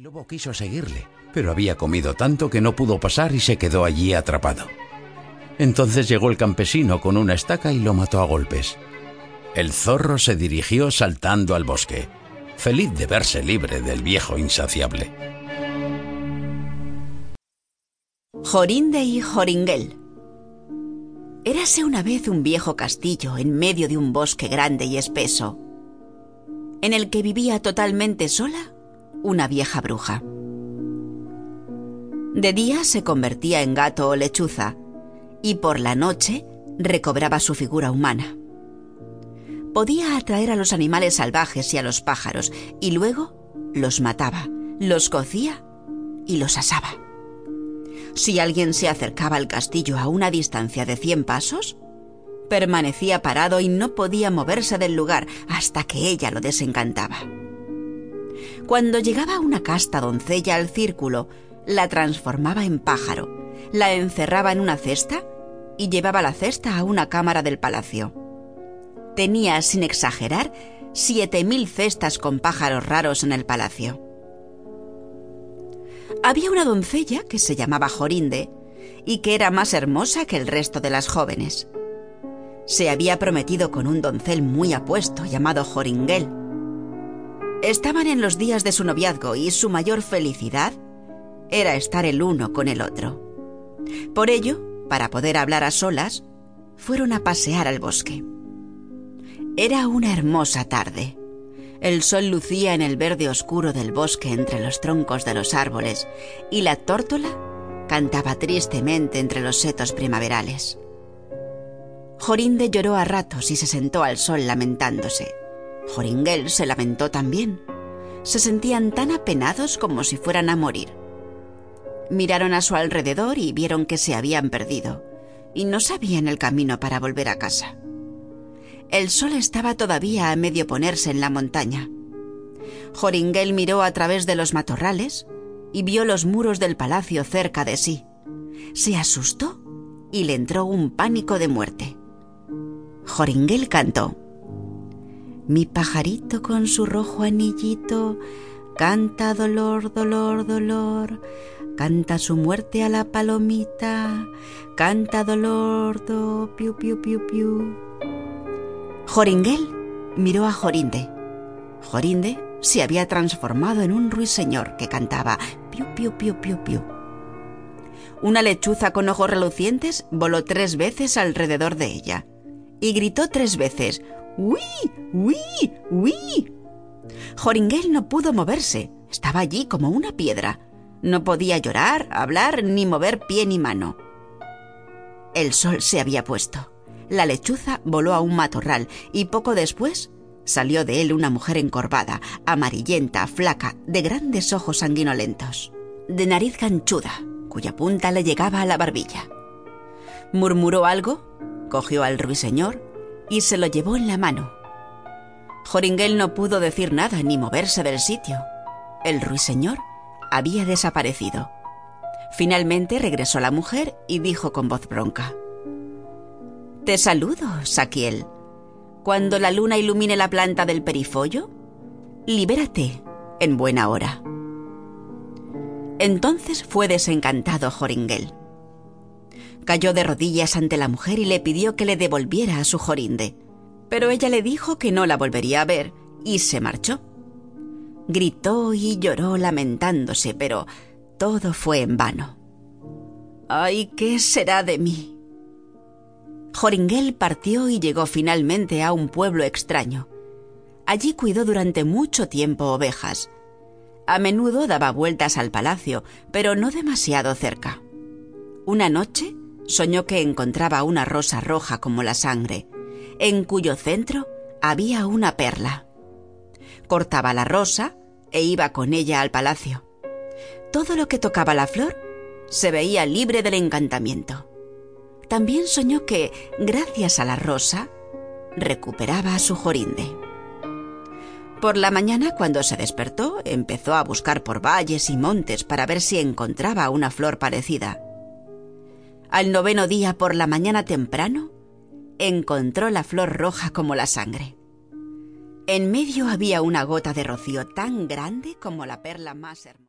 El lobo quiso seguirle, pero había comido tanto que no pudo pasar y se quedó allí atrapado. Entonces llegó el campesino con una estaca y lo mató a golpes. El zorro se dirigió saltando al bosque, feliz de verse libre del viejo insaciable. Jorinde y Joringel. Érase una vez un viejo castillo en medio de un bosque grande y espeso, en el que vivía totalmente sola una vieja bruja. De día se convertía en gato o lechuza y por la noche recobraba su figura humana. Podía atraer a los animales salvajes y a los pájaros y luego los mataba, los cocía y los asaba. Si alguien se acercaba al castillo a una distancia de cien pasos, permanecía parado y no podía moverse del lugar hasta que ella lo desencantaba. Cuando llegaba una casta doncella al círculo, la transformaba en pájaro, la encerraba en una cesta y llevaba la cesta a una cámara del palacio. Tenía, sin exagerar, siete mil cestas con pájaros raros en el palacio. Había una doncella que se llamaba Jorinde y que era más hermosa que el resto de las jóvenes. Se había prometido con un doncel muy apuesto llamado Joringel. Estaban en los días de su noviazgo y su mayor felicidad era estar el uno con el otro. Por ello, para poder hablar a solas, fueron a pasear al bosque. Era una hermosa tarde. El sol lucía en el verde oscuro del bosque entre los troncos de los árboles y la tórtola cantaba tristemente entre los setos primaverales. Jorinde lloró a ratos y se sentó al sol lamentándose. Joringel se lamentó también. Se sentían tan apenados como si fueran a morir. Miraron a su alrededor y vieron que se habían perdido, y no sabían el camino para volver a casa. El sol estaba todavía a medio ponerse en la montaña. Joringel miró a través de los matorrales y vio los muros del palacio cerca de sí. Se asustó y le entró un pánico de muerte. Joringel cantó. Mi pajarito con su rojo anillito canta dolor, dolor, dolor. Canta su muerte a la palomita, canta dolor, do, piu, piu, piu, piu. Joringel miró a Jorinde. Jorinde se había transformado en un ruiseñor que cantaba piu piu piu piu piu. Una lechuza con ojos relucientes voló tres veces alrededor de ella y gritó tres veces ¡Uy! ¡Uy! ¡Uy! Joringel no pudo moverse. Estaba allí como una piedra. No podía llorar, hablar, ni mover pie ni mano. El sol se había puesto. La lechuza voló a un matorral y poco después salió de él una mujer encorvada, amarillenta, flaca, de grandes ojos sanguinolentos, de nariz ganchuda, cuya punta le llegaba a la barbilla. Murmuró algo, cogió al ruiseñor y se lo llevó en la mano. Joringel no pudo decir nada ni moverse del sitio. El ruiseñor había desaparecido. Finalmente regresó la mujer y dijo con voz bronca. Te saludo, Saquiel. Cuando la luna ilumine la planta del perifollo, libérate en buena hora. Entonces fue desencantado Joringel. Cayó de rodillas ante la mujer y le pidió que le devolviera a su Jorinde, pero ella le dijo que no la volvería a ver y se marchó. Gritó y lloró lamentándose, pero todo fue en vano. ¡Ay, qué será de mí! Joringel partió y llegó finalmente a un pueblo extraño. Allí cuidó durante mucho tiempo ovejas. A menudo daba vueltas al palacio, pero no demasiado cerca. Una noche soñó que encontraba una rosa roja como la sangre, en cuyo centro había una perla. Cortaba la rosa e iba con ella al palacio. Todo lo que tocaba la flor se veía libre del encantamiento. También soñó que, gracias a la rosa, recuperaba a su Jorinde. Por la mañana, cuando se despertó, empezó a buscar por valles y montes para ver si encontraba una flor parecida. Al noveno día por la mañana temprano, encontró la flor roja como la sangre. En medio había una gota de rocío tan grande como la perla más hermosa.